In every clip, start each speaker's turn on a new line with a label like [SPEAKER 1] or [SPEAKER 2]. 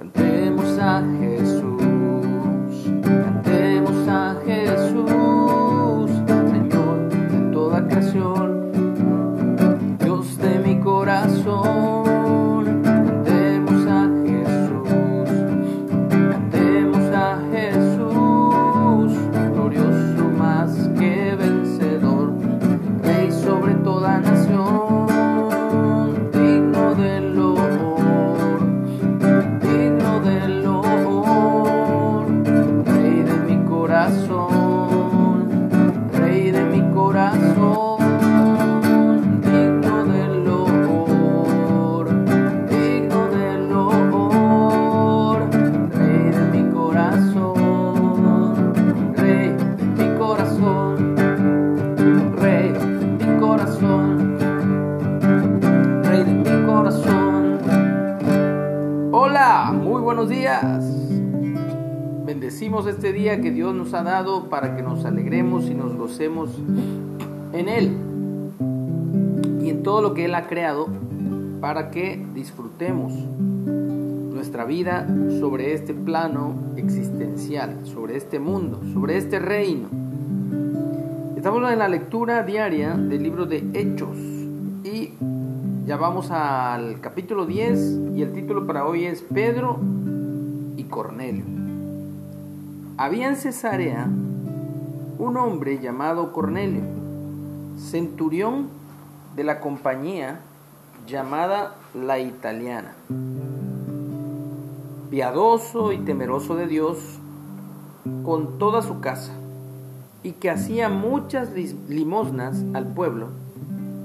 [SPEAKER 1] Cantemos a Jesús, que Dios nos ha dado para que nos alegremos y nos gocemos en Él y en todo lo que Él ha creado para que disfrutemos nuestra vida sobre este plano existencial, sobre este mundo, sobre este reino. Estamos en la lectura diaria del libro de Hechos y ya vamos al capítulo 10 y el título para hoy es Pedro y Cornelio. Había en Cesarea un hombre llamado Cornelio, centurión de la compañía llamada la italiana, piadoso y temeroso de Dios con toda su casa, y que hacía muchas limosnas al pueblo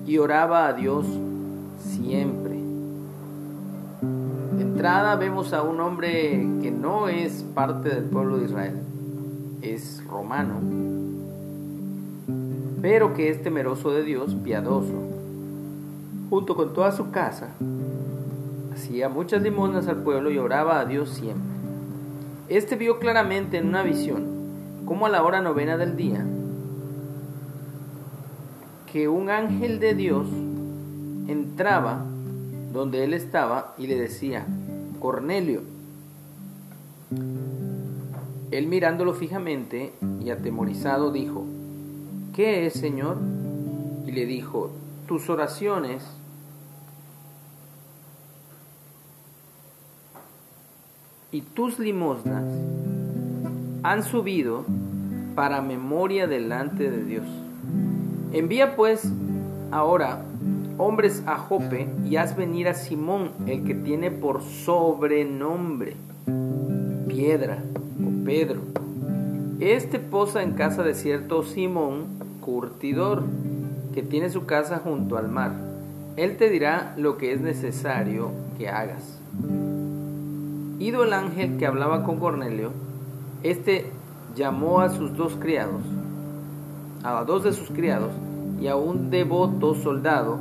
[SPEAKER 1] y oraba a Dios siempre. Entrada vemos a un hombre que no es parte del pueblo de Israel, es romano, pero que es temeroso de Dios, piadoso. Junto con toda su casa, hacía muchas limonas al pueblo y oraba a Dios siempre. Este vio claramente en una visión, como a la hora novena del día, que un ángel de Dios entraba donde él estaba y le decía, Cornelio. Él mirándolo fijamente y atemorizado dijo, ¿qué es, Señor? Y le dijo, tus oraciones y tus limosnas han subido para memoria delante de Dios. Envía pues ahora hombres a Jope y haz venir a Simón, el que tiene por sobrenombre Piedra o Pedro. Este posa en casa de cierto Simón, curtidor, que tiene su casa junto al mar. Él te dirá lo que es necesario que hagas. Ido el ángel que hablaba con Cornelio, este llamó a sus dos criados, a dos de sus criados y a un devoto soldado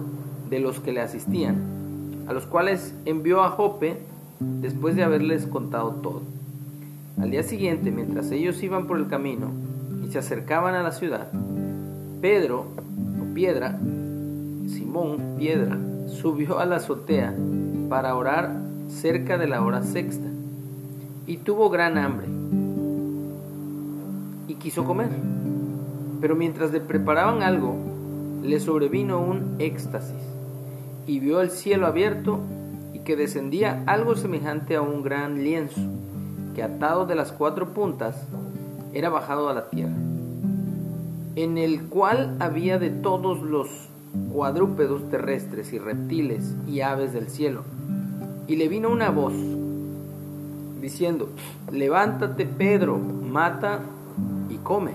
[SPEAKER 1] de los que le asistían, a los cuales envió a Jope después de haberles contado todo. Al día siguiente, mientras ellos iban por el camino y se acercaban a la ciudad, Pedro, o Piedra, Simón, Piedra, subió a la azotea para orar cerca de la hora sexta y tuvo gran hambre y quiso comer. Pero mientras le preparaban algo, le sobrevino un éxtasis y vio el cielo abierto y que descendía algo semejante a un gran lienzo que atado de las cuatro puntas era bajado a la tierra, en el cual había de todos los cuadrúpedos terrestres y reptiles y aves del cielo. Y le vino una voz diciendo, levántate Pedro, mata y come.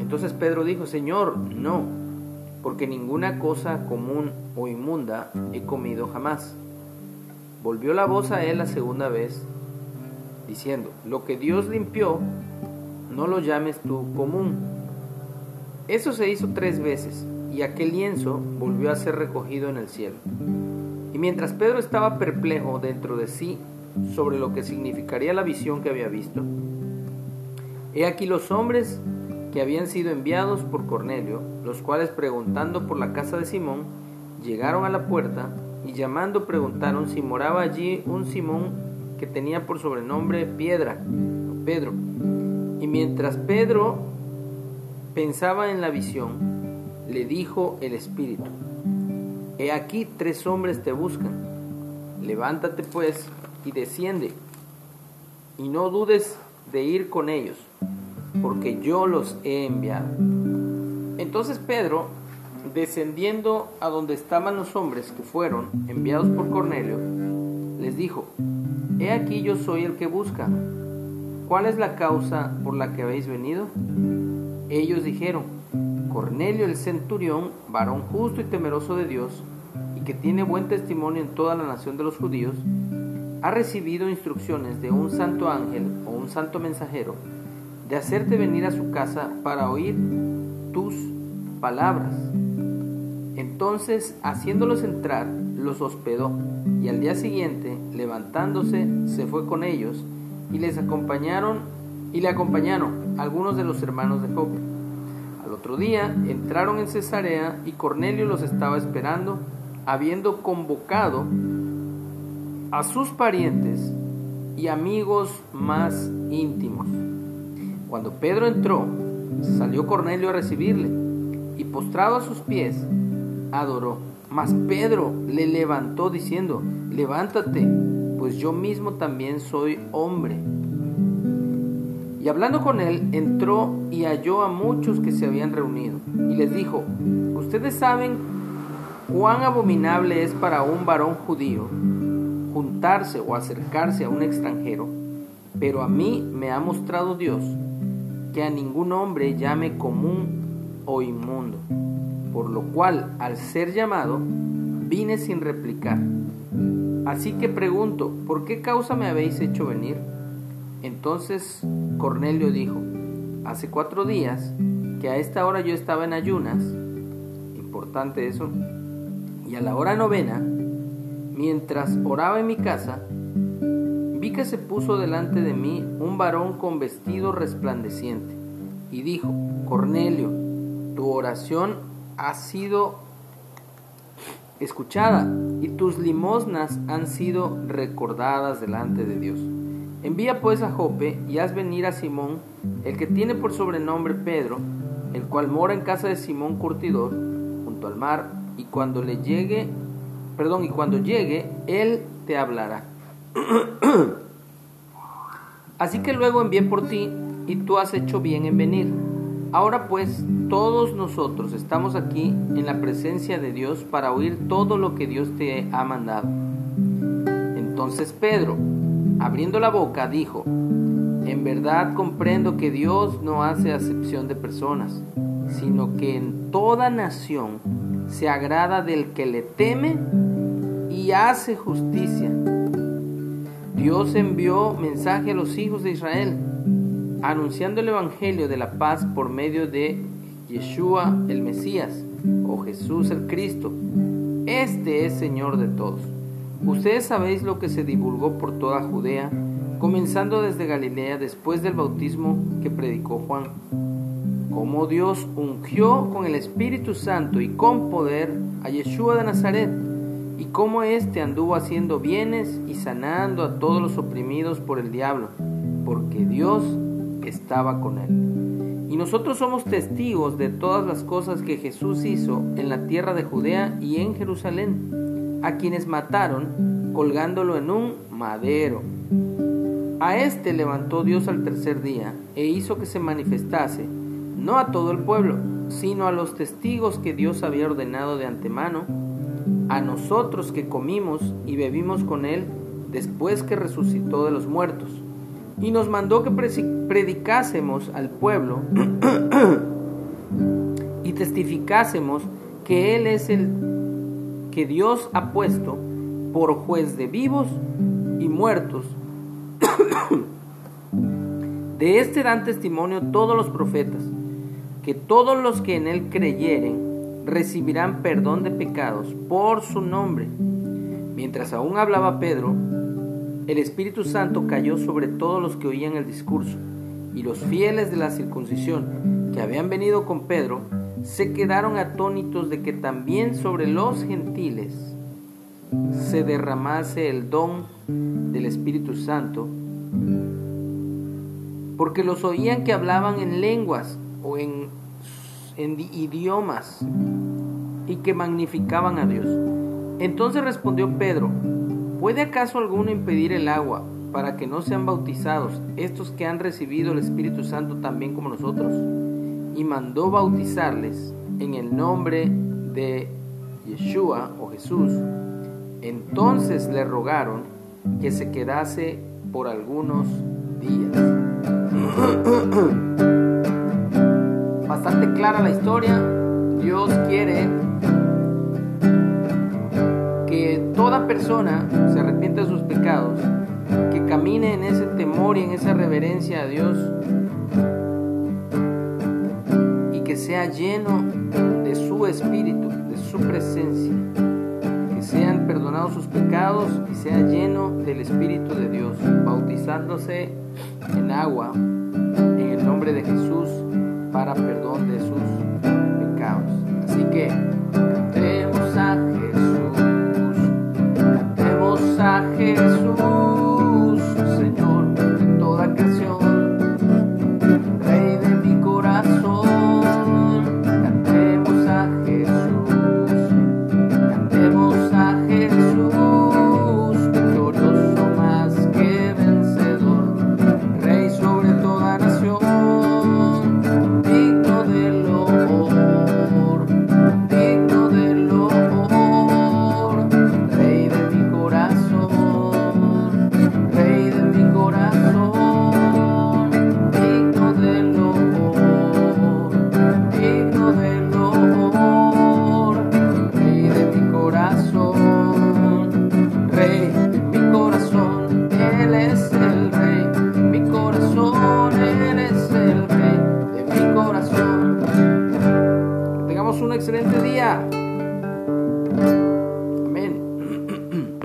[SPEAKER 1] Entonces Pedro dijo, Señor, no, porque ninguna cosa común o inmunda he comido jamás. Volvió la voz a él la segunda vez, diciendo, lo que Dios limpió, no lo llames tú común. Eso se hizo tres veces, y aquel lienzo volvió a ser recogido en el cielo. Y mientras Pedro estaba perplejo dentro de sí sobre lo que significaría la visión que había visto, he aquí los hombres que habían sido enviados por Cornelio, los cuales preguntando por la casa de Simón, llegaron a la puerta y llamando preguntaron si moraba allí un Simón que tenía por sobrenombre Piedra, Pedro. Y mientras Pedro pensaba en la visión, le dijo el Espíritu, He aquí tres hombres te buscan. Levántate pues y desciende, y no dudes de ir con ellos, porque yo los he enviado. Entonces Pedro, descendiendo a donde estaban los hombres que fueron enviados por Cornelio, les dijo, He aquí yo soy el que busca. ¿Cuál es la causa por la que habéis venido? Ellos dijeron, Cornelio el centurión, varón justo y temeroso de Dios, y que tiene buen testimonio en toda la nación de los judíos, ha recibido instrucciones de un santo ángel o un santo mensajero de hacerte venir a su casa para oír tus palabras. Entonces, haciéndolos entrar, los hospedó, y al día siguiente, levantándose, se fue con ellos, y les acompañaron, y le acompañaron algunos de los hermanos de Jope. Al otro día entraron en Cesarea y Cornelio los estaba esperando, habiendo convocado a sus parientes y amigos más íntimos. Cuando Pedro entró, salió Cornelio a recibirle y postrado a sus pies, adoró. Mas Pedro le levantó diciendo, levántate, pues yo mismo también soy hombre. Y hablando con él, entró y halló a muchos que se habían reunido, y les dijo, ustedes saben cuán abominable es para un varón judío juntarse o acercarse a un extranjero, pero a mí me ha mostrado Dios que a ningún hombre llame común o inmundo, por lo cual al ser llamado vine sin replicar. Así que pregunto, ¿por qué causa me habéis hecho venir? Entonces Cornelio dijo, hace cuatro días que a esta hora yo estaba en ayunas, importante eso, y a la hora novena, Mientras oraba en mi casa, vi que se puso delante de mí un varón con vestido resplandeciente y dijo, Cornelio, tu oración ha sido escuchada y tus limosnas han sido recordadas delante de Dios. Envía pues a Jope y haz venir a Simón, el que tiene por sobrenombre Pedro, el cual mora en casa de Simón Curtidor, junto al mar, y cuando le llegue perdón, y cuando llegue, Él te hablará. Así que luego envié por ti y tú has hecho bien en venir. Ahora pues, todos nosotros estamos aquí en la presencia de Dios para oír todo lo que Dios te ha mandado. Entonces Pedro, abriendo la boca, dijo, en verdad comprendo que Dios no hace acepción de personas, sino que en toda nación se agrada del que le teme y hace justicia. Dios envió mensaje a los hijos de Israel, anunciando el Evangelio de la paz por medio de Yeshua el Mesías o Jesús el Cristo. Este es Señor de todos. Ustedes sabéis lo que se divulgó por toda Judea, comenzando desde Galilea después del bautismo que predicó Juan como Dios ungió con el Espíritu Santo y con poder a Yeshua de Nazaret, y cómo éste anduvo haciendo bienes y sanando a todos los oprimidos por el diablo, porque Dios estaba con él. Y nosotros somos testigos de todas las cosas que Jesús hizo en la tierra de Judea y en Jerusalén, a quienes mataron colgándolo en un madero. A éste levantó Dios al tercer día e hizo que se manifestase no a todo el pueblo, sino a los testigos que Dios había ordenado de antemano, a nosotros que comimos y bebimos con Él después que resucitó de los muertos, y nos mandó que predicásemos al pueblo y testificásemos que Él es el que Dios ha puesto por juez de vivos y muertos. de este dan testimonio todos los profetas que todos los que en él creyeren recibirán perdón de pecados por su nombre. Mientras aún hablaba Pedro, el Espíritu Santo cayó sobre todos los que oían el discurso, y los fieles de la circuncisión que habían venido con Pedro se quedaron atónitos de que también sobre los gentiles se derramase el don del Espíritu Santo, porque los oían que hablaban en lenguas o en, en idiomas y que magnificaban a Dios. Entonces respondió Pedro, ¿puede acaso alguno impedir el agua para que no sean bautizados estos que han recibido el Espíritu Santo también como nosotros? Y mandó bautizarles en el nombre de Yeshua o Jesús. Entonces le rogaron que se quedase por algunos días. Bastante clara la historia. Dios quiere que toda persona se arrepienta de sus pecados, que camine en ese temor y en esa reverencia a Dios y que sea lleno de su espíritu, de su presencia, que sean perdonados sus pecados y sea lleno del espíritu de Dios, bautizándose en agua en el nombre de Jesús para perdón de sus